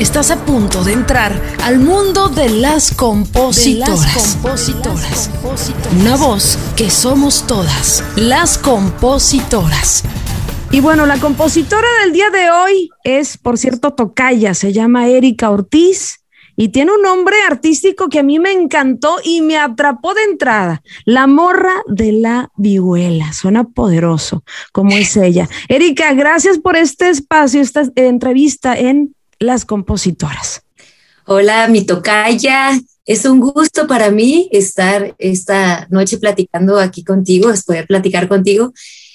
Estás a punto de entrar al mundo de las compositoras. compositoras. Una voz que somos todas, las compositoras. Y bueno, la compositora del día de hoy es, por cierto, tocaya, se llama Erika Ortiz y tiene un nombre artístico que a mí me encantó y me atrapó de entrada. La morra de la vihuela. Suena poderoso, como es ella. Erika, gracias por este espacio, esta entrevista en Las Compositoras. Hola, mi tocaya. Es un gusto para mí estar esta noche platicando aquí contigo, es poder platicar contigo.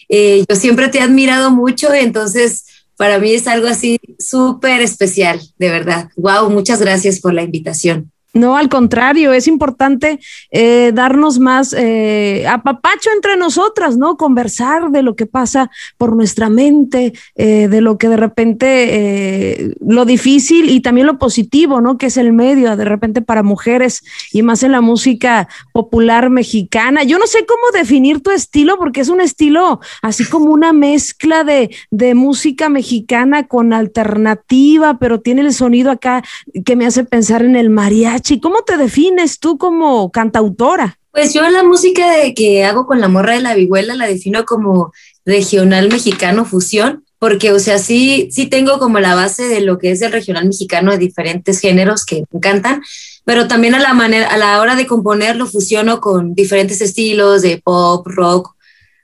Eh, yo siempre te he admirado mucho, entonces para mí es algo así súper especial, de verdad. Wow, muchas gracias por la invitación. No, al contrario, es importante eh, darnos más eh, apapacho entre nosotras, ¿no? Conversar de lo que pasa por nuestra mente, eh, de lo que de repente, eh, lo difícil y también lo positivo, ¿no? Que es el medio, de repente para mujeres y más en la música popular mexicana. Yo no sé cómo definir tu estilo, porque es un estilo así como una mezcla de, de música mexicana con alternativa, pero tiene el sonido acá que me hace pensar en el mariachi ¿Cómo te defines tú como cantautora? Pues yo la música de que hago con la morra de la vihuela la defino como regional mexicano fusión, porque o sea, sí, sí tengo como la base de lo que es el regional mexicano de diferentes géneros que me encantan, pero también a la manera, a la hora de componer lo fusiono con diferentes estilos de pop, rock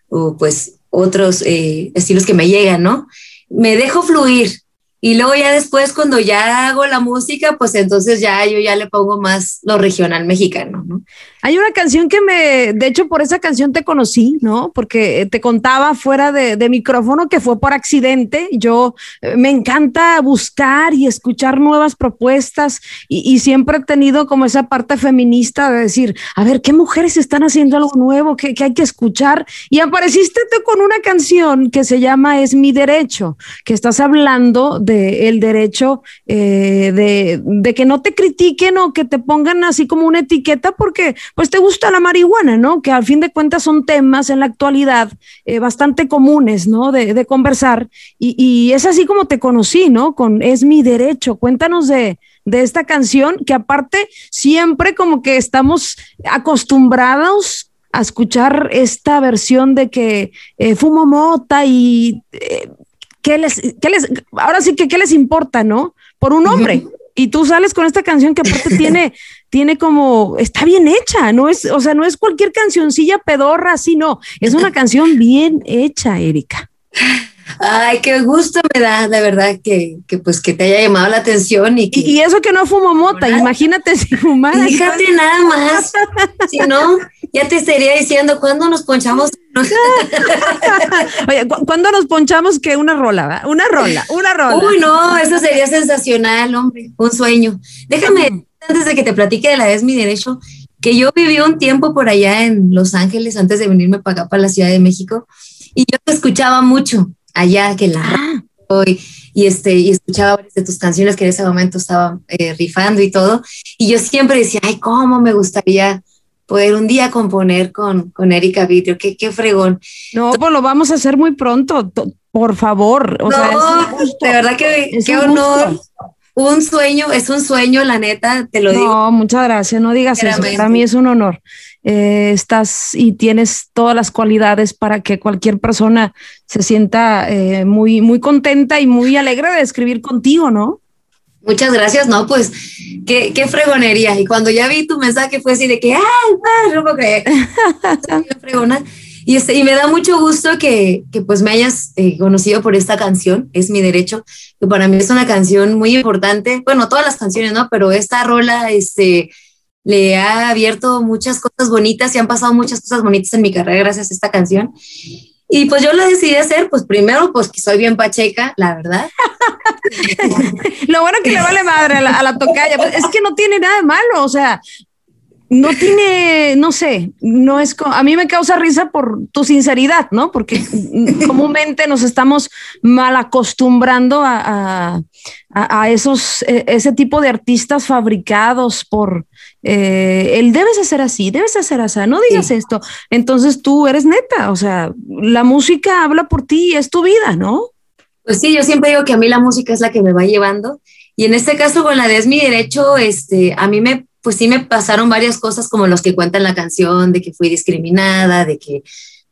o pues otros eh, estilos que me llegan, ¿no? Me dejo fluir, y luego ya después, cuando ya hago la música, pues entonces ya yo ya le pongo más lo regional mexicano, ¿no? Hay una canción que me, de hecho, por esa canción te conocí, ¿no? Porque te contaba fuera de, micrófono que fue por accidente. Yo eh, me encanta buscar y escuchar nuevas propuestas y, siempre he tenido como esa parte feminista de decir, a ver, ¿qué mujeres están haciendo algo nuevo que, hay que escuchar? Y apareciste tú con una canción que se llama Es mi derecho, que estás hablando el derecho eh, de, de que no te critiquen o que te pongan así como una etiqueta porque pues te gusta la marihuana, ¿no? Que al fin de cuentas son temas en la actualidad eh, bastante comunes, ¿no? De, conversar. Y, es así como te conocí, ¿no? Con Es mi derecho. Cuéntanos de, esta canción que aparte siempre como que estamos acostumbrados a escuchar esta versión de que eh, fumo mota y eh, ¿qué les, qué les, ahora sí que qué les importa, ¿no? Por un hombre y tú sales con esta canción que aparte tiene, tiene como, está bien hecha, no es, o sea, no es cualquier cancioncilla pedorra, así no, es una canción bien hecha, Erika. Ay, qué gusto me da, de verdad, que, que pues que te haya llamado la atención y Y, eso que no fumo mota, imagínate si fumara. Fíjate nada más, si no, ya te estaría diciendo, ¿cuándo nos ponchamos? Oye, ¿cuándo nos ponchamos que una rola, Una rola, una rola. Uy, no, eso sería sensacional, hombre, un sueño. Déjame, antes de que te platique de la Es mi derecho, que yo viví un tiempo por allá en Los Ángeles antes de venirme para acá, para la Ciudad de México, y yo te escuchaba mucho allá que la ah. y, y, este y escuchaba varias de tus canciones que en ese momento estaban eh, rifando y todo y yo siempre decía ay cómo me gustaría poder un día componer con, con Erika Vidrio, qué, qué fregón. No, pues lo vamos a hacer muy pronto, por favor. O sea, de verdad que qué honor. Un sueño, es un sueño, la neta, te lo digo. No, muchas gracias, no digas eso, para mí es un honor. Eh, estás y tienes todas las cualidades para que cualquier persona se sienta eh, muy, muy contenta y muy alegre de escribir contigo, ¿no? Muchas gracias, no, pues qué, qué fregonería. Y cuando ya vi tu mensaje fue así de que, ¡ay, no puedo creer! fregona. Y, este, y me da mucho gusto que, que pues me hayas eh, conocido por esta canción, es mi derecho, que para mí es una canción muy importante, bueno, todas las canciones, ¿no? Pero esta rola, este, le ha abierto muchas cosas bonitas y han pasado muchas cosas bonitas en mi carrera gracias a esta canción. Y pues yo lo decidí hacer, pues primero, pues que soy bien pacheca, la verdad. lo bueno que le vale madre a la, a la tocaya, pues, es que no tiene nada de malo, o sea, no tiene, no sé, no es, a mí me causa risa por tu sinceridad, ¿no? Porque comúnmente nos estamos mal acostumbrando a, esos, e, ese tipo de artistas fabricados por, eh, él debes hacer así, debes hacer así, no digas esto. Entonces tú eres neta, o sea, la música habla por ti, es tu vida, ¿no? Pues sí, yo siempre digo que a mí la música es la que me va llevando Y en este caso con la de Es mi derecho, este, a mí me, pues sí me pasaron varias cosas como los que cuentan la canción, de que fui discriminada, de que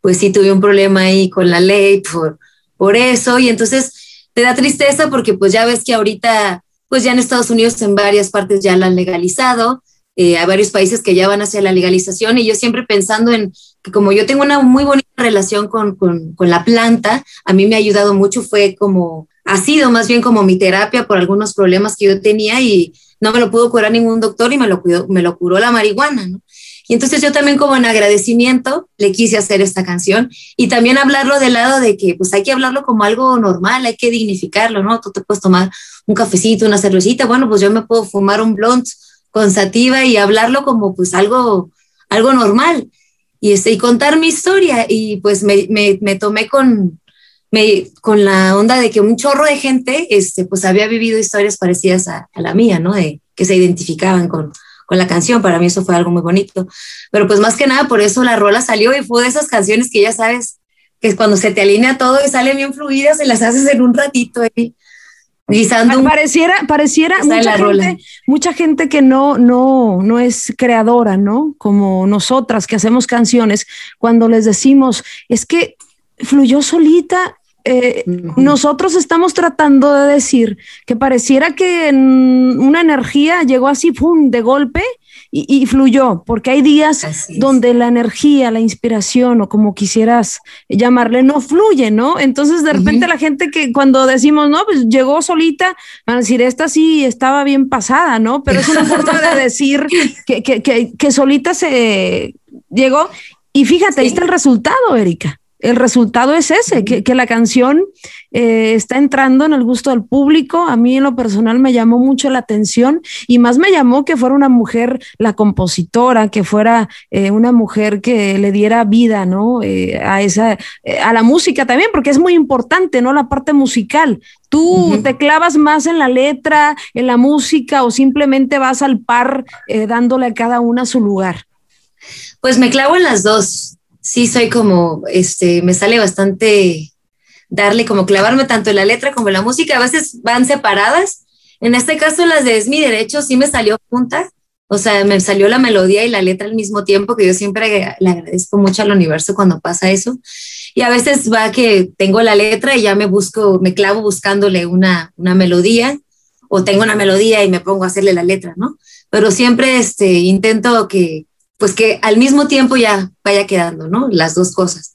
pues sí tuve un problema ahí con la ley por, por eso. Y entonces te da tristeza porque pues ya ves que ahorita, pues ya en Estados Unidos en varias partes ya la han legalizado. Eh, hay varios países que ya van hacia la legalización y yo siempre pensando en que como yo tengo una muy bonita relación con, con, con la planta, a mí me ha ayudado mucho, fue como, ha sido más bien como mi terapia por algunos problemas que yo tenía y no me lo pudo curar ningún doctor y me lo, cuidó, me lo curó la marihuana, ¿no? Y entonces yo también como en agradecimiento le quise hacer esta canción y también hablarlo del lado de que pues hay que hablarlo como algo normal, hay que dignificarlo, ¿no? Tú te puedes tomar un cafecito, una cervecita, bueno, pues yo me puedo fumar un blunt con sativa y hablarlo como pues algo, algo normal y, este, y contar mi historia y pues me, me, me tomé con, me, con la onda de que un chorro de gente este, pues había vivido historias parecidas a, a la mía, ¿no? De que se identificaban con, con la canción. Para mí eso fue algo muy bonito. Pero pues más que nada por eso la rola salió y fue de esas canciones que ya sabes que cuando se te alinea todo y sale bien fluida, se las haces en un ratito ahí. Guisando pareciera, pareciera mucha gente, mucha gente que no, no, no es creadora, ¿no? Como nosotras que hacemos canciones, cuando les decimos, es que fluyó solita eh, nosotros estamos tratando de decir que pareciera que una energía llegó así, ¡pum!, de golpe y, fluyó, porque hay días donde la energía, la inspiración o como quisieras llamarle, no fluye, ¿no? Entonces de repente la gente que cuando decimos, no, pues llegó solita, van a decir, esta sí estaba bien pasada, ¿no? Pero es una forma de decir que, que, que, solita se llegó. Y fíjate, ahí está el resultado, Erika el resultado es ese, que, la canción eh, está entrando en el gusto del público. A mí en lo personal me llamó mucho la atención y más me llamó que fuera una mujer, la compositora, que fuera eh, una mujer que le diera vida, ¿no? Eh, a esa, a la música también, porque es muy importante, ¿no? La parte musical. ¿Tú te clavas más en la letra, en la música o simplemente vas al par dándole a cada una su lugar? Pues me clavo en las dos sí soy como, este, me sale bastante darle como clavarme tanto en la letra como en la música, a veces van separadas. En este caso las de Es mi derecho sí me salió junta, o sea, me salió la melodía y la letra al mismo tiempo, que yo siempre le agradezco mucho al universo cuando pasa eso. Y a veces va que tengo la letra y ya me busco, me clavo buscándole una, una melodía, o tengo una melodía y me pongo a hacerle la letra, ¿no? Pero siempre este, intento que, pues que al mismo tiempo ya vaya quedando, ¿no? Las dos cosas.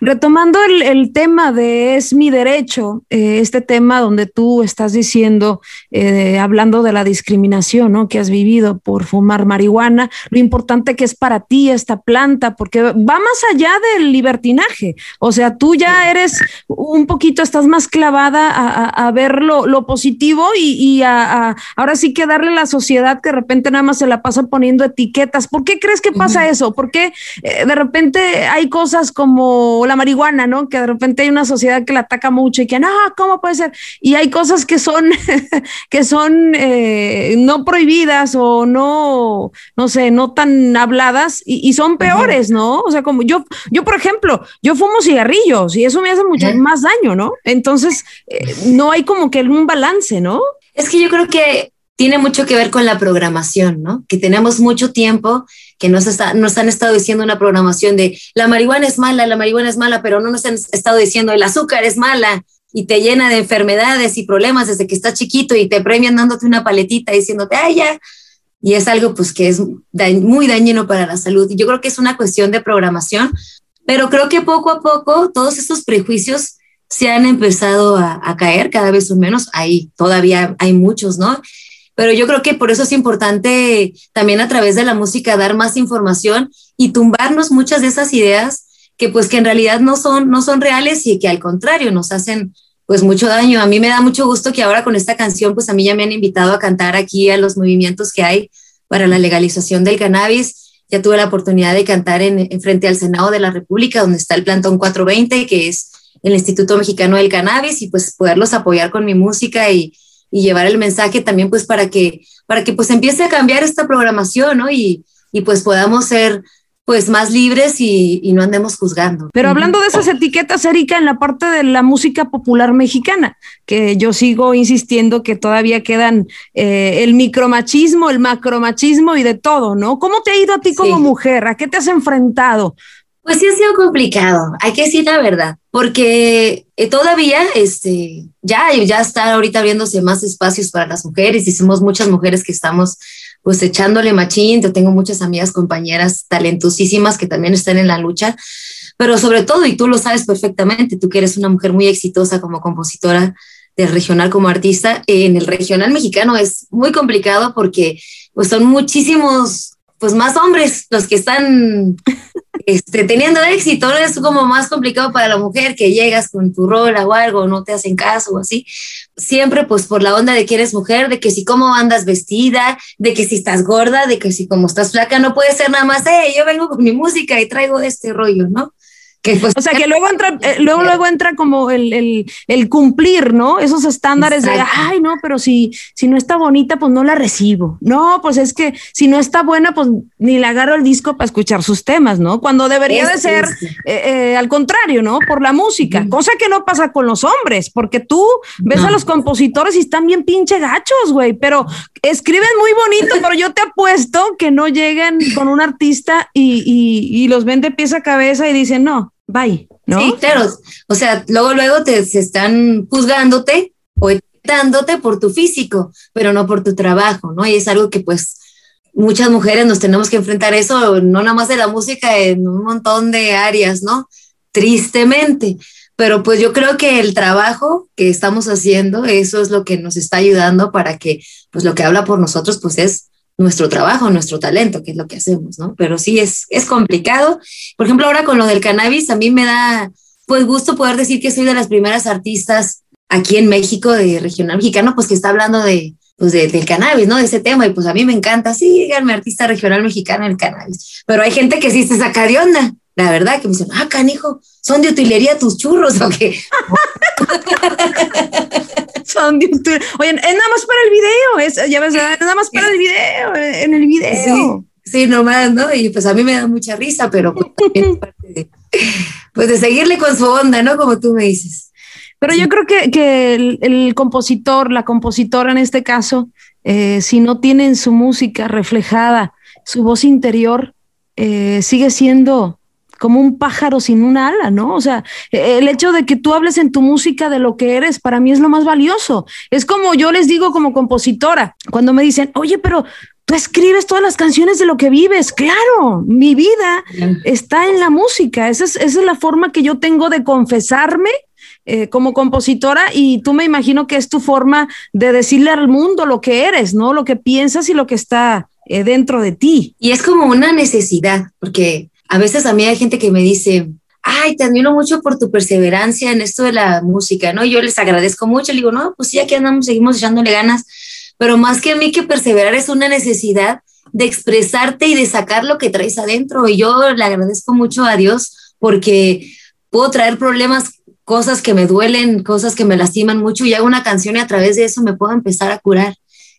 Retomando el, tema de es mi derecho, eh, este tema donde tú estás diciendo, eh, hablando de la discriminación ¿no? que has vivido por fumar marihuana, lo importante que es para ti esta planta, porque va más allá del libertinaje. O sea, tú ya eres un poquito, estás más clavada a, ver lo, positivo y, a, ahora sí que darle a la sociedad que de repente nada más se la pasa poniendo etiquetas. ¿Por qué crees que pasa eso? ¿Por qué eh, de repente hay cosas como la marihuana, ¿no? Que de repente hay una sociedad que la ataca mucho y que, no, ¿cómo puede ser? Y hay cosas que son, que son eh, no prohibidas o no, no sé, no tan habladas y, son peores, ¿no? O sea, como yo, yo, por ejemplo, yo fumo cigarrillos y eso me hace mucho más daño, ¿no? Entonces, eh, no hay como que un balance, ¿no? Es que yo creo que tiene mucho que ver con la programación, ¿no? Que tenemos mucho tiempo que nos, está, nos han estado diciendo una programación de la marihuana es mala, la marihuana es mala, pero no nos han estado diciendo el azúcar es mala y te llena de enfermedades y problemas desde que estás chiquito y te premian dándote una paletita diciéndote, ay, ya. Y es algo pues que es muy dañino para la salud. Y yo creo que es una cuestión de programación, pero creo que poco a poco todos estos prejuicios se han empezado a, a caer cada vez menos. Ahí todavía hay muchos, ¿no? Pero yo creo que por eso es importante también a través de la música dar más información y tumbarnos muchas de esas ideas que pues que en realidad no son, no son reales y que al contrario nos hacen pues mucho daño. A mí me da mucho gusto que ahora con esta canción pues a mí ya me han invitado a cantar aquí a los movimientos que hay para la legalización del cannabis. Ya tuve la oportunidad de cantar en, en frente al Senado de la República, donde está el Plantón 420, que es el Instituto Mexicano del Cannabis, y pues poderlos apoyar con mi música y, y llevar el mensaje también pues para que, para que pues empiece a cambiar esta programación, ¿no? Y, y pues podamos ser pues más libres y, no andemos juzgando. Pero hablando de esas etiquetas, Erika, en la parte de la música popular mexicana, que yo sigo insistiendo que todavía quedan eh, el micromachismo, el macromachismo y de todo, ¿no? ¿Cómo te ha ido a ti como mujer? ¿A qué te has enfrentado? Pues sí ha sido complicado, hay que decir la verdad, porque eh, todavía este, ya, ya está ahorita abriéndose más espacios para las mujeres y somos muchas mujeres que estamos pues echándole machín, yo tengo muchas amigas, compañeras talentosísimas que también están en la lucha, pero sobre todo, y tú lo sabes perfectamente, tú que eres una mujer muy exitosa como compositora del regional como artista, en el regional mexicano es muy complicado porque pues son muchísimos, pues más hombres los que están este, teniendo éxito, es como más complicado para la mujer que llegas con tu rola o algo, no te hacen caso o así. Siempre pues por la onda de que eres mujer, de que si cómo andas vestida, de que si estás gorda, de que si como estás flaca, no puede ser nada más, hey, yo vengo con mi música y traigo este rollo, ¿no? Pues, o sea, que luego entra, eh, luego, luego entra como el, el, el, cumplir, ¿no? Esos estándares de, ay, no, pero si, si no está bonita, pues no la recibo. No, pues es que si no está buena, pues ni le agarro el disco para escuchar sus temas, ¿no? Cuando debería de ser eh, eh, al contrario, ¿no? Por la música, cosa que no pasa con los hombres, porque tú ves a los compositores y están bien pinche gachos, güey, pero escriben muy bonito, pero yo te apuesto que no lleguen con un artista y, y, y los ven de pies a cabeza y dicen, no, bye, ¿no? Sí, claro. O sea, luego, luego te se están juzgándote o dándote por tu físico, pero no por tu trabajo, ¿no? Y es algo que pues muchas mujeres nos tenemos que enfrentar eso, no nada más de la música, en un montón de áreas, ¿no? Tristemente. Pero pues yo creo que el trabajo que estamos haciendo, eso es lo que nos está ayudando para que, pues lo que habla por nosotros, pues es nuestro trabajo, nuestro talento, que es lo que hacemos, ¿no? Pero sí es, es complicado. Por ejemplo, ahora con lo del cannabis, a mí me da pues gusto poder decir que soy de las primeras artistas aquí en México de regional mexicano, pues que está hablando de, pues del cannabis, ¿no? De ese tema, y pues a mí me encanta, sí, díganme artista regional mexicano el cannabis. Pero hay gente que sí se saca de onda, la verdad, que me dicen, ah, canijo, son de utilería tus churros, ¿o qué? Oye, es nada más para el video, es, ya ves, nada más para el video, en el video. Sí, sí, nomás, ¿no? Y pues a mí me da mucha risa, pero pues, parte de, pues de seguirle con su onda, ¿no? Como tú me dices. Pero yo creo que, que el, compositor, la compositora en este caso, eh, si no tiene en su música reflejada su voz interior, eh, sigue siendo como un pájaro sin un ala, ¿no? O sea, el hecho de que tú hables en tu música de lo que eres, para mí es lo más valioso. Es como yo les digo como compositora, cuando me dicen, oye, pero tú escribes todas las canciones de lo que vives. Claro, mi vida está en la música. Esa es, esa es la forma que yo tengo de confesarme eh, como compositora y tú me imagino que es tu forma de decirle al mundo lo que eres, ¿no? Lo que piensas y lo que está eh, dentro de ti. Y es como una necesidad, porque a veces a mí hay gente que me dice, ay, te admiro mucho por tu perseverancia en esto de la música, ¿no? Yo les agradezco mucho, le digo, no, pues sí, aquí andamos, seguimos echándole ganas, pero más que a mí que perseverar es una necesidad de expresarte y de sacar lo que traes adentro. Y yo le agradezco mucho a Dios porque puedo traer problemas, cosas que me duelen, cosas que me lastiman mucho y hago una canción y a través de eso me puedo empezar a curar.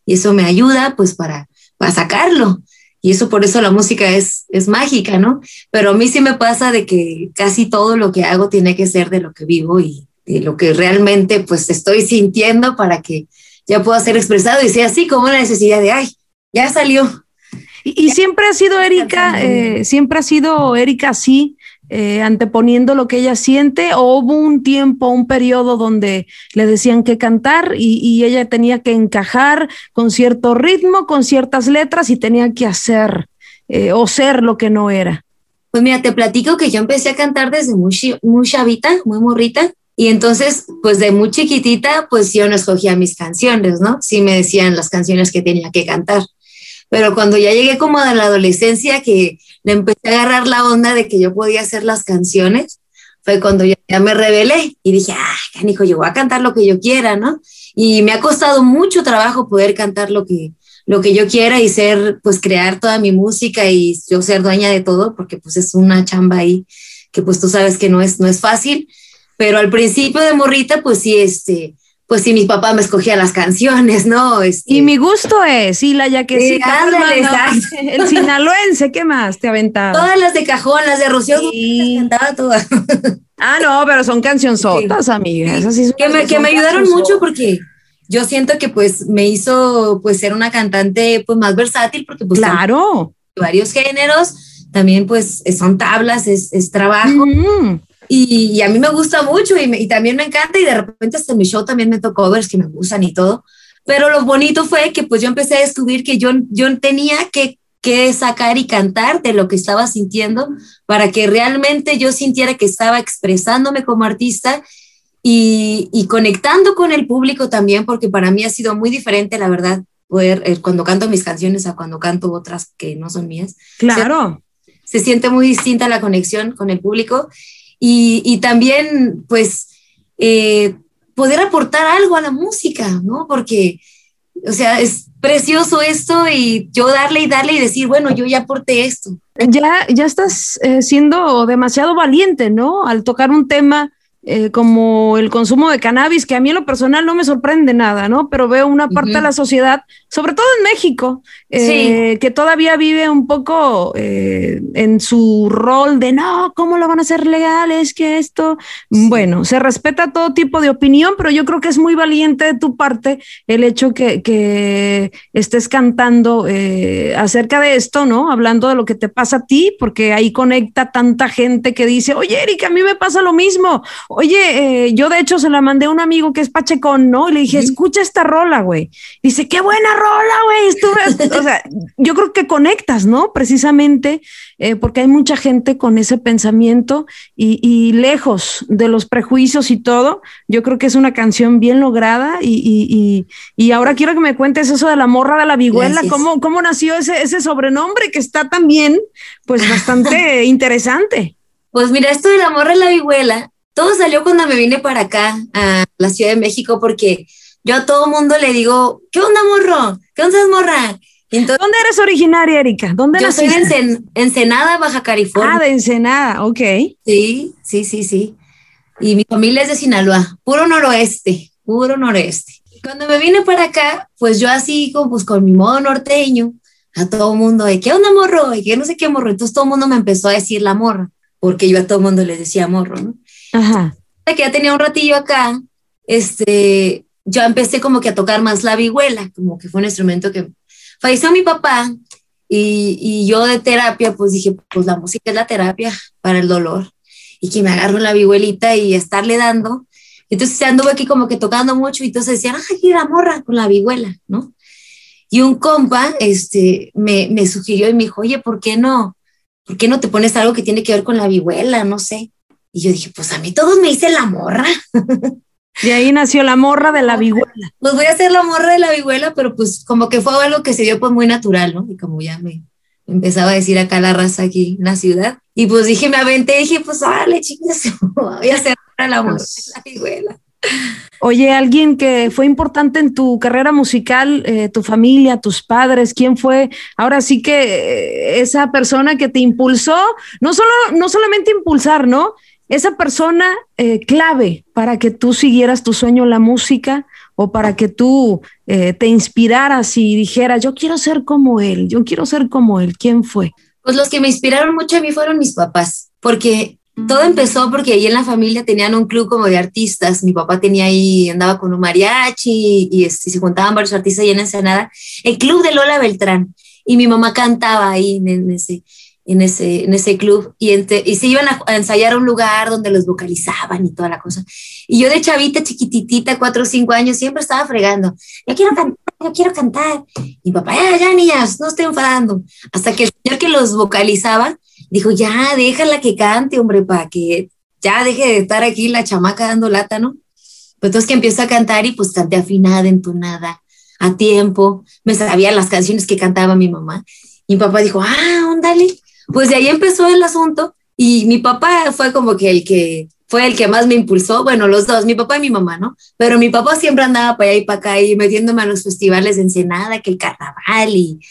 Y eso me ayuda pues para, para sacarlo y eso por eso la música es, es mágica, ¿no? Pero a mí sí me pasa de que casi todo lo que hago tiene que ser de lo que vivo y de lo que realmente pues estoy sintiendo para que ya pueda ser expresado y sea así como una necesidad de, ay, ya salió. Y, siempre ha sido Erika, eh, siempre ha sido Erika así, eh, anteponiendo lo que ella siente, o hubo un tiempo, un periodo donde le decían que cantar y, ella tenía que encajar con cierto ritmo, con ciertas letras y tenía que hacer eh, o ser lo que no era. Pues mira, te platico que yo empecé a cantar desde muy, muy chavita, muy morrita, y entonces, pues de muy chiquitita, pues yo no escogía mis canciones, ¿no? Sí me decían las canciones que tenía que cantar. Pero cuando ya llegué como a la adolescencia, que le empecé a agarrar la onda de que yo podía hacer las canciones, fue cuando ya, me rebelé y dije, ah, canijo, yo voy a cantar lo que yo quiera, ¿no? Y me ha costado mucho trabajo poder cantar lo que, lo que yo quiera y ser, pues crear toda mi música y yo ser dueña de todo, porque pues es una chamba ahí que pues tú sabes que no es, no es fácil, pero al principio de morrita, pues sí, este, pues si mi papá me escogía las canciones, ¿no? Este, y mi gusto es, y la yaquecita, el sinaloense, ¿qué más te aventaba? Todas las de cajón, las de Rocío, sí. todas. Ah, no, pero son cancionzotas, sí. amigas. que me, que me ayudaron mucho porque yo siento que pues me hizo pues ser una cantante pues más versátil porque pues claro varios géneros también pues son tablas es, es trabajo y, y, a mí me gusta mucho y, y, también me encanta y de repente hasta en mi show también me tocó covers que me gustan y todo pero lo bonito fue que pues yo empecé a descubrir que yo, yo tenía que, que sacar y cantar de lo que estaba sintiendo para que realmente yo sintiera que estaba expresándome como artista y, y, conectando con el público también, porque para mí ha sido muy diferente, la verdad, poder, eh, cuando canto mis canciones a cuando canto otras que no son mías. Claro. Se, se siente muy distinta la conexión con el público y, también, pues, eh, poder aportar algo a la música, ¿no? Porque, o sea, es precioso esto y yo darle y darle y decir, bueno, yo ya aporté esto. Ya, ya estás eh, siendo demasiado valiente, ¿no? Al tocar un tema eh, como el consumo de cannabis, que a mí en lo personal no me sorprende nada, ¿no? Pero veo una parte de la sociedad, sobre todo en México, eh, que todavía vive un poco eh, en su rol de no, ¿cómo lo van a hacer legal? Es que esto, bueno, se respeta todo tipo de opinión, pero yo creo que es muy valiente de tu parte el hecho que, que estés cantando acerca de esto, ¿no? Hablando de lo que te pasa a ti, porque ahí conecta tanta gente que dice, oye, Erika, a mí me pasa lo mismo Oye, eh, yo de hecho se la mandé a un amigo que es Pachecón, ¿no? Y le dije, escucha esta rola, güey. Dice, qué buena rola, güey. o sea, yo creo que conectas, ¿no? Precisamente eh, porque hay mucha gente con ese pensamiento y, lejos de los prejuicios y todo. Yo creo que es una canción bien lograda y, y ahora quiero que me cuentes eso de la morra de la vihuela, cómo, cómo nació ese, ese sobrenombre que está también, pues, bastante interesante. Pues mira, esto de la morra de la vihuela todo salió cuando me vine para acá, a la Ciudad de México, porque yo a todo mundo le digo, ¿qué onda, morro? ¿Qué onda, morra? ¿Dónde eres originaria, Erika? ¿Dónde yo soy en Ensenada, Baja California. Ah, de Ensenada, ok. Sí, sí, sí, sí. Y mi familia es de Sinaloa, puro noroeste, puro noroeste. Cuando me vine para acá, pues yo así, como pues con mi modo norteño, a todo mundo de, ¿qué onda, morro? Y que no sé qué morro. Entonces todo el mundo me empezó a decir la morra, porque yo a todo mundo les decía morro, ¿no? Ajá. Que ya tenía un ratillo acá, este, yo empecé como que a tocar más la vihuela, como que fue un instrumento que falleció mi papá y, y, yo de terapia, pues dije, pues la música es la terapia para el dolor y que me agarro la vihuelita y estarle dando. Entonces anduve aquí como que tocando mucho y entonces decían, ay, la morra con la vihuela, ¿no? Y un compa este, me, me sugirió y me dijo, oye, ¿por qué no? ¿Por qué no te pones algo que tiene que ver con la vihuela? No sé. Y yo dije, pues a mí todos me dicen la morra. De ahí nació la morra de la vihuela. Pues voy a hacer la morra de la vihuela, pero pues como que fue algo que se dio pues muy natural, ¿no? Y como ya me, empezaba a decir acá la raza aquí en la ciudad. Y pues dije, me aventé, dije, pues dale, chingas, voy a hacer la morra de la vihuela. Oye, alguien que fue importante en tu carrera musical, eh, tu familia, tus padres, ¿quién fue? Ahora sí que eh, esa persona que te impulsó, no solo, no solamente impulsar, ¿no? Esa persona eh, clave para que tú siguieras tu sueño la música o para que tú eh, te inspiraras y dijeras, yo quiero ser como él, yo quiero ser como él, ¿quién fue? Pues los que me inspiraron mucho a mí fueron mis papás, porque todo empezó porque ahí en la familia tenían un club como de artistas. Mi papá tenía ahí, andaba con un mariachi y, este, se juntaban varios artistas ahí en Ensenada. El club de Lola Beltrán. Y mi mamá cantaba ahí en ese en ese, en ese club y, y se iban a, ensayar a un lugar donde los vocalizaban y toda la cosa. Y yo de chavita, chiquititita, cuatro o cinco años, siempre estaba fregando. Yo quiero cantar, yo quiero cantar. Y papá, ya, ya, niñas, no estoy enfadando. Hasta que el señor que los vocalizaba dijo, ya, déjala que cante, hombre, para que ya deje de estar aquí la chamaca dando lata, ¿no? Pues entonces que empiezo a cantar y pues canté afinada, entonada, a tiempo. Me sabía las canciones que cantaba mi mamá. Y mi papá dijo, ah, óndale, pues de ahí empezó el asunto y mi papá fue como que el que fue el que más me impulsó, bueno, los dos, mi papá y mi mamá, ¿no? Pero mi papá siempre andaba para allá y para acá y metiéndome a los festivales de Ensenada, que el carnaval y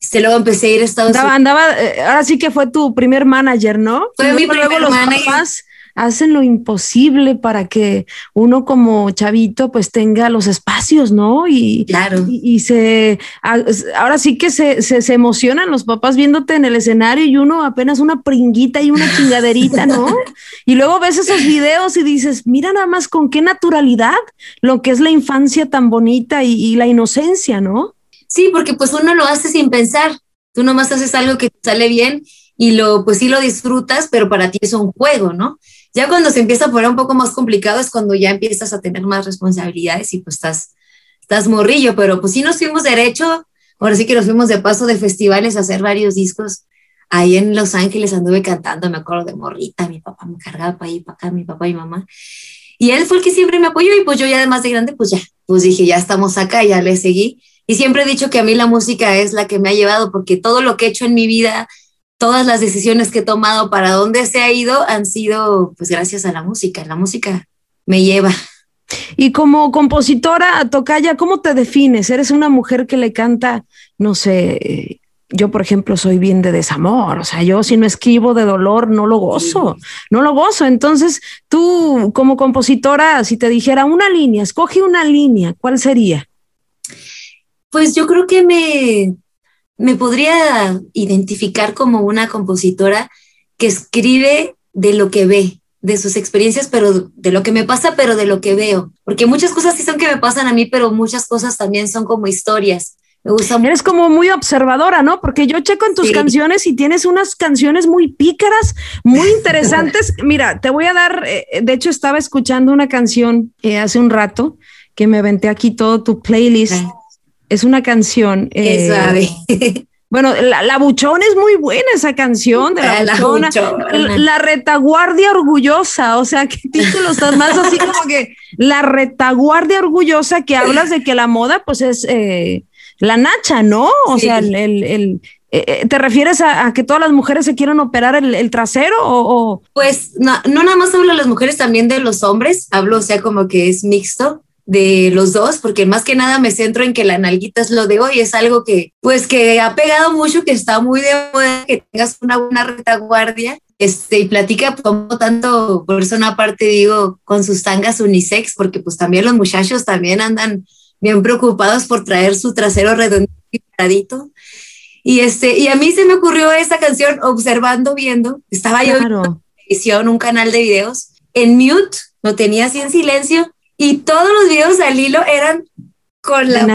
este, luego empecé a ir a Estados andaba, Unidos. Andaba, eh, ahora sí que fue tu primer manager, ¿no? Fue mi primer manager. Papás hacen lo imposible para que uno como chavito pues tenga los espacios, ¿no? Y, claro. y, se, ahora sí que se, se, emocionan los papás viéndote en el escenario y uno apenas una pringuita y una chingaderita, ¿no? y luego ves esos videos y dices, mira nada más con qué naturalidad lo que es la infancia tan bonita y, y la inocencia, ¿no? Sí, porque pues uno lo hace sin pensar. Tú nomás haces algo que sale bien y lo, pues sí lo disfrutas, pero para ti es un juego, ¿no? Ya cuando se empieza a poner un poco más complicado es cuando ya empiezas a tener más responsabilidades y pues estás, estás morrillo, pero pues sí nos fuimos derecho, ahora sí que nos fuimos de paso de festivales a hacer varios discos. Ahí en Los Ángeles anduve cantando, me acuerdo de morrita, mi papá me cargaba para ahí, para acá, mi papá y mamá. Y él fue el que siempre me apoyó y pues yo ya además de grande, pues ya, pues dije, ya estamos acá, ya le seguí. Y siempre he dicho que a mí la música es la que me ha llevado, porque todo lo que he hecho en mi vida, todas las decisiones que he tomado para dónde se ha ido, han sido pues gracias a la música. La música me lleva. Y como compositora, Tocaya, ¿cómo te defines? ¿Eres una mujer que le canta, no sé, yo por ejemplo soy bien de desamor, o sea, yo si no escribo de dolor no lo gozo, no lo gozo. Entonces, tú como compositora, si te dijera una línea, escoge una línea, ¿cuál sería? Pues yo creo que me, me podría identificar como una compositora que escribe de lo que ve, de sus experiencias, pero de lo que me pasa, pero de lo que veo. Porque muchas cosas sí son que me pasan a mí, pero muchas cosas también son como historias. Me gusta Eres como muy observadora, ¿no? Porque yo checo en tus canciones y tienes unas canciones muy pícaras, muy interesantes. Mira, te voy a dar, eh, de hecho estaba escuchando una canción eh, hace un rato que me aventé aquí todo tu playlist es una canción. Eh, bueno, la, Buchón es muy buena esa canción de la, la La, retaguardia orgullosa, o sea, qué título estás más así como que la retaguardia orgullosa que hablas de que la moda pues es eh, la nacha, ¿no? O sea, el, el, eh, ¿Te refieres a, que todas las mujeres se quieren operar el, trasero o, Pues no, no nada más hablo de las mujeres, también de los hombres. Hablo, o sea, como que es mixto de los dos, porque más que nada me centro en que la nalguita es lo de hoy, es algo que pues que ha pegado mucho, que está muy de moda, que tengas una buena retaguardia, este, y platica como tanto, por eso una parte digo, con sus tangas unisex, porque pues también los muchachos también andan bien preocupados por traer su trasero redondito y paradito. Y, este, y a mí se me ocurrió esa canción observando, viendo, estaba yo en televisión, un canal de videos, en mute, lo tenía así en silencio, y todos los videos al hilo eran con la...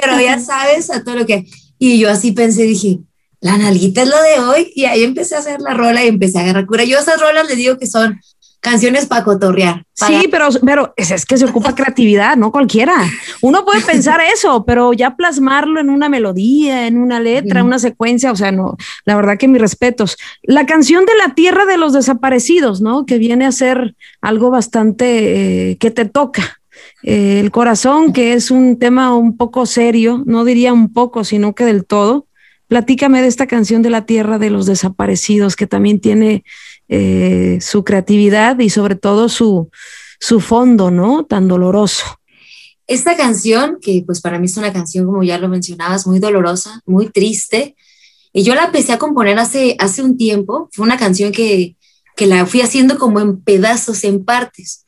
Pero ya sabes, a todo lo que... Y yo así pensé, dije, la nalguita es lo de hoy. Y ahí empecé a hacer la rola y empecé a agarrar cura. Yo esas rolas les digo que son canciones para cotorrear. Sí, pero, pero es, que se ocupa creatividad, no cualquiera. Uno puede pensar eso, pero ya plasmarlo en una melodía, en una letra, una secuencia, o sea, no, la verdad que mis respetos. La canción de la tierra de los desaparecidos, ¿no? Que viene a ser algo bastante eh, que te toca. Eh, el corazón, que es un tema un poco serio, no diría un poco, sino que del todo. Platícame de esta canción de la tierra de los desaparecidos, que también tiene eh, su creatividad y sobre todo su, su fondo, ¿no? Tan doloroso. Esta canción, que pues para mí es una canción, como ya lo mencionabas, muy dolorosa, muy triste, y yo la empecé a componer hace, hace un tiempo, fue una canción que, que la fui haciendo como en pedazos, en partes,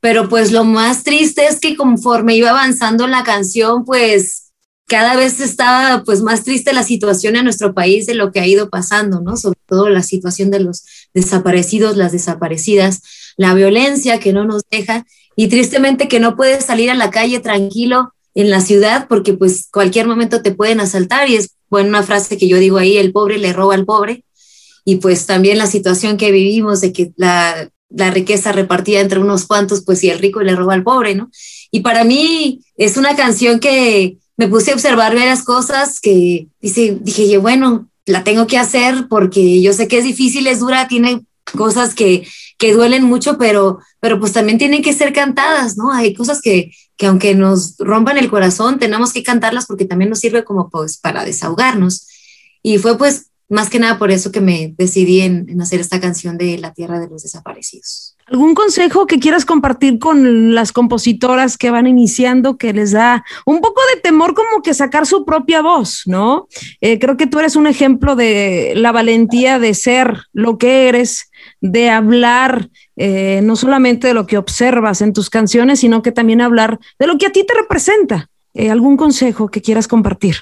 pero pues lo más triste es que conforme iba avanzando la canción, pues cada vez estaba pues más triste la situación en nuestro país de lo que ha ido pasando, ¿no? Sobre todo la situación de los desaparecidos, las desaparecidas, la violencia que no nos deja y tristemente que no puedes salir a la calle tranquilo en la ciudad porque pues cualquier momento te pueden asaltar y es bueno una frase que yo digo ahí, el pobre le roba al pobre y pues también la situación que vivimos de que la, la riqueza repartida entre unos cuantos pues y el rico le roba al pobre, ¿no? Y para mí es una canción que me puse a observar varias cosas que dice, dije, bueno, la tengo que hacer porque yo sé que es difícil, es dura, tiene cosas que, que duelen mucho, pero, pero pues también tienen que ser cantadas, ¿no? Hay cosas que, que aunque nos rompan el corazón, tenemos que cantarlas porque también nos sirve como pues para desahogarnos. Y fue pues más que nada por eso que me decidí en, en hacer esta canción de La Tierra de los Desaparecidos. ¿Algún consejo que quieras compartir con las compositoras que van iniciando que les da un poco de temor como que sacar su propia voz, ¿no? Eh, creo que tú eres un ejemplo de la valentía de ser lo que eres, de hablar eh, no solamente de lo que observas en tus canciones, sino que también hablar de lo que a ti te representa. Eh, ¿Algún consejo que quieras compartir?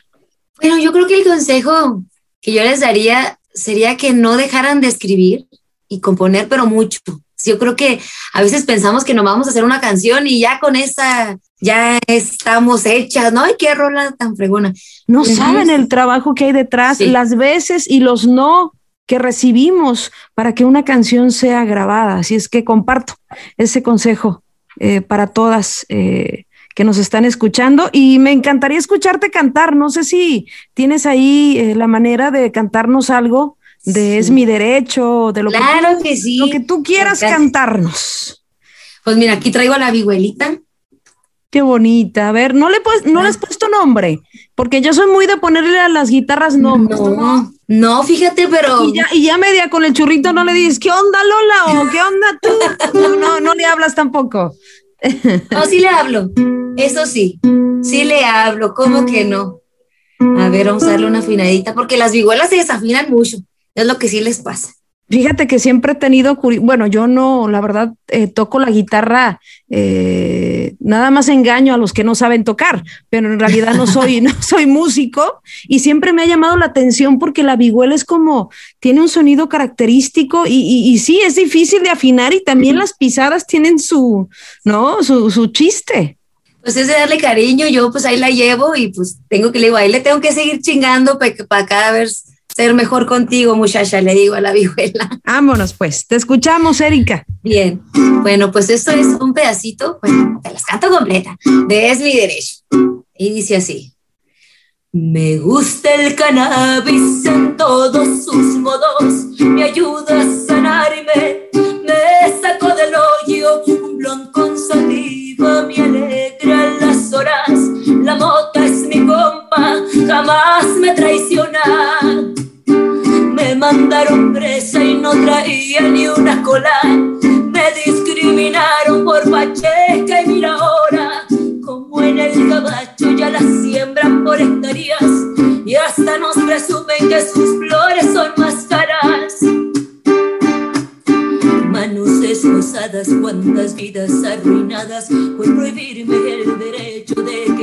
Bueno, yo creo que el consejo que yo les daría sería que no dejaran de escribir y componer, pero mucho. Yo creo que a veces pensamos que nos vamos a hacer una canción y ya con esa ya estamos hechas, ¿no? ¡Ay, qué rola tan fregona! No saben el trabajo que hay detrás, las veces y los no que recibimos para que una canción sea grabada. Así es que comparto ese consejo eh, para todas eh, que nos están escuchando y me encantaría escucharte cantar. No sé si tienes ahí eh, la manera de cantarnos algo de Es mi derecho, de lo, claro que, sí. lo que tú quieras cantarnos. Pues mira, aquí traigo a la vihuelita. Qué bonita. A ver, no le pues, no le has puesto nombre, porque yo soy muy de ponerle a las guitarras nombres. No, no, fíjate, pero. Y ya, y ya media con el churrito no le dices, ¿qué onda, Lola? o ¿qué onda tú? No, no, no le hablas tampoco. No, sí le hablo. Eso sí, sí le hablo. ¿Cómo que no? A ver, vamos a darle una afinadita, porque las vihuelas se desafinan mucho. Es lo que sí les pasa. Fíjate que siempre he tenido, bueno, yo no, la verdad, eh, toco la guitarra, eh, nada más engaño a los que no saben tocar, pero en realidad no soy, no soy músico y siempre me ha llamado la atención porque la vihuela es como, tiene un sonido característico y, y, sí, es difícil de afinar y también las pisadas tienen su, ¿no? Su, su chiste. Pues es de darle cariño, yo pues ahí la llevo y pues tengo que le digo, ahí le tengo que seguir chingando para, para cada vez ser mejor contigo, muchacha, le digo a la vihuela. Vámonos, pues. Te escuchamos, Erika. Bien. Bueno, pues esto es un pedacito, bueno, te las canto completa, de Es mi derecho. Y dice así. Me gusta el cannabis en todos sus modos, me ayuda a sanarme, me saco del hoyo un blon con saliva, me alegra las horas, la mota es mi compa, jamás me traiciona mandaron presa y no traía ni una cola. Me discriminaron por pacheca y mira ahora, como en el gabacho ya las siembran por hectáreas y hasta nos presumen que sus flores son más caras. Manos desposadas, cuántas vidas arruinadas por prohibirme el derecho de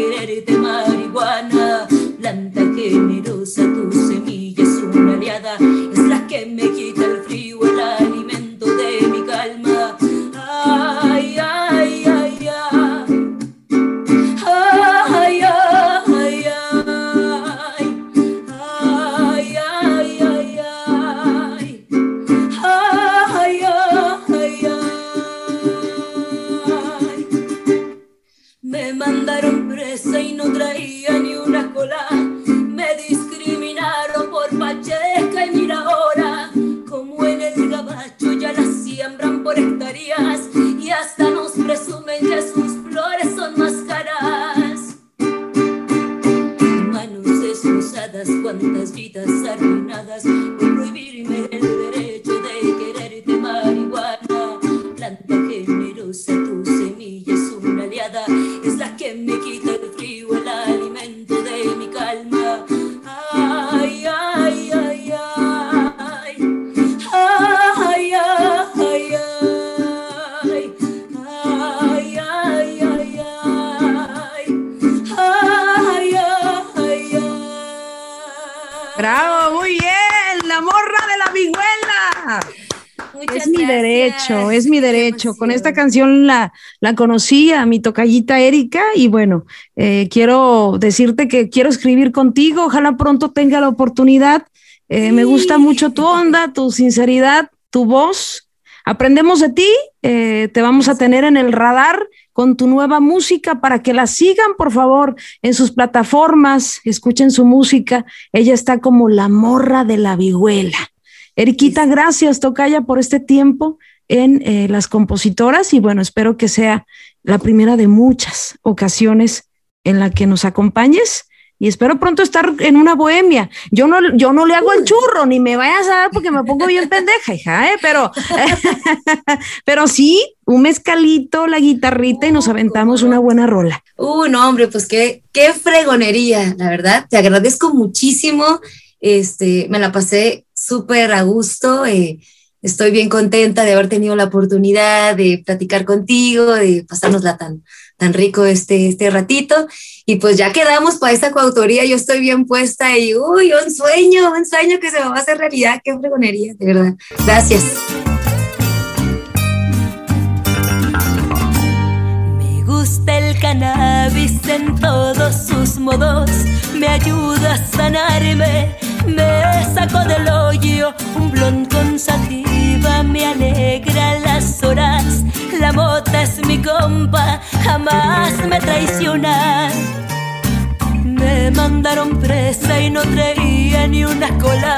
Con esta canción la, la conocí a mi tocallita Erika y bueno, eh, quiero decirte que quiero escribir contigo, ojalá pronto tenga la oportunidad. Eh, Me gusta mucho tu onda, tu sinceridad, tu voz. Aprendemos de ti, eh, te vamos a tener en el radar con tu nueva música para que la sigan, por favor, en sus plataformas, escuchen su música. Ella está como la morra de la vihuela. Eriquita, gracias, Tocaya, por este tiempo en eh, las compositoras y bueno, espero que sea la primera de muchas ocasiones en la que nos acompañes y espero pronto estar en una bohemia. Yo no, yo no le hago el churro, ni me vayas a dar porque me pongo bien pendeja, hija, ¿eh? pero, pero sí, un mezcalito, la guitarrita y nos aventamos una buena rola. Uh, no, hombre, pues qué, qué fregonería, la verdad. Te agradezco muchísimo. Este, me la pasé súper a gusto. eh, estoy bien contenta de haber tenido la oportunidad de platicar contigo, de pasárnosla tan, tan rico este, este ratito. Y pues ya quedamos para esta coautoría, yo estoy bien puesta y, uy, un sueño, un sueño que se va a hacer realidad, qué fregonería, de verdad. Gracias. Me gusta el cannabis en todos sus modos, me ayuda a sanarme, me saco del hoyo un blond con sativa, me alegra las horas, la mota es mi compa, jamás me traiciona. Me mandaron presa y no traía ni una cola.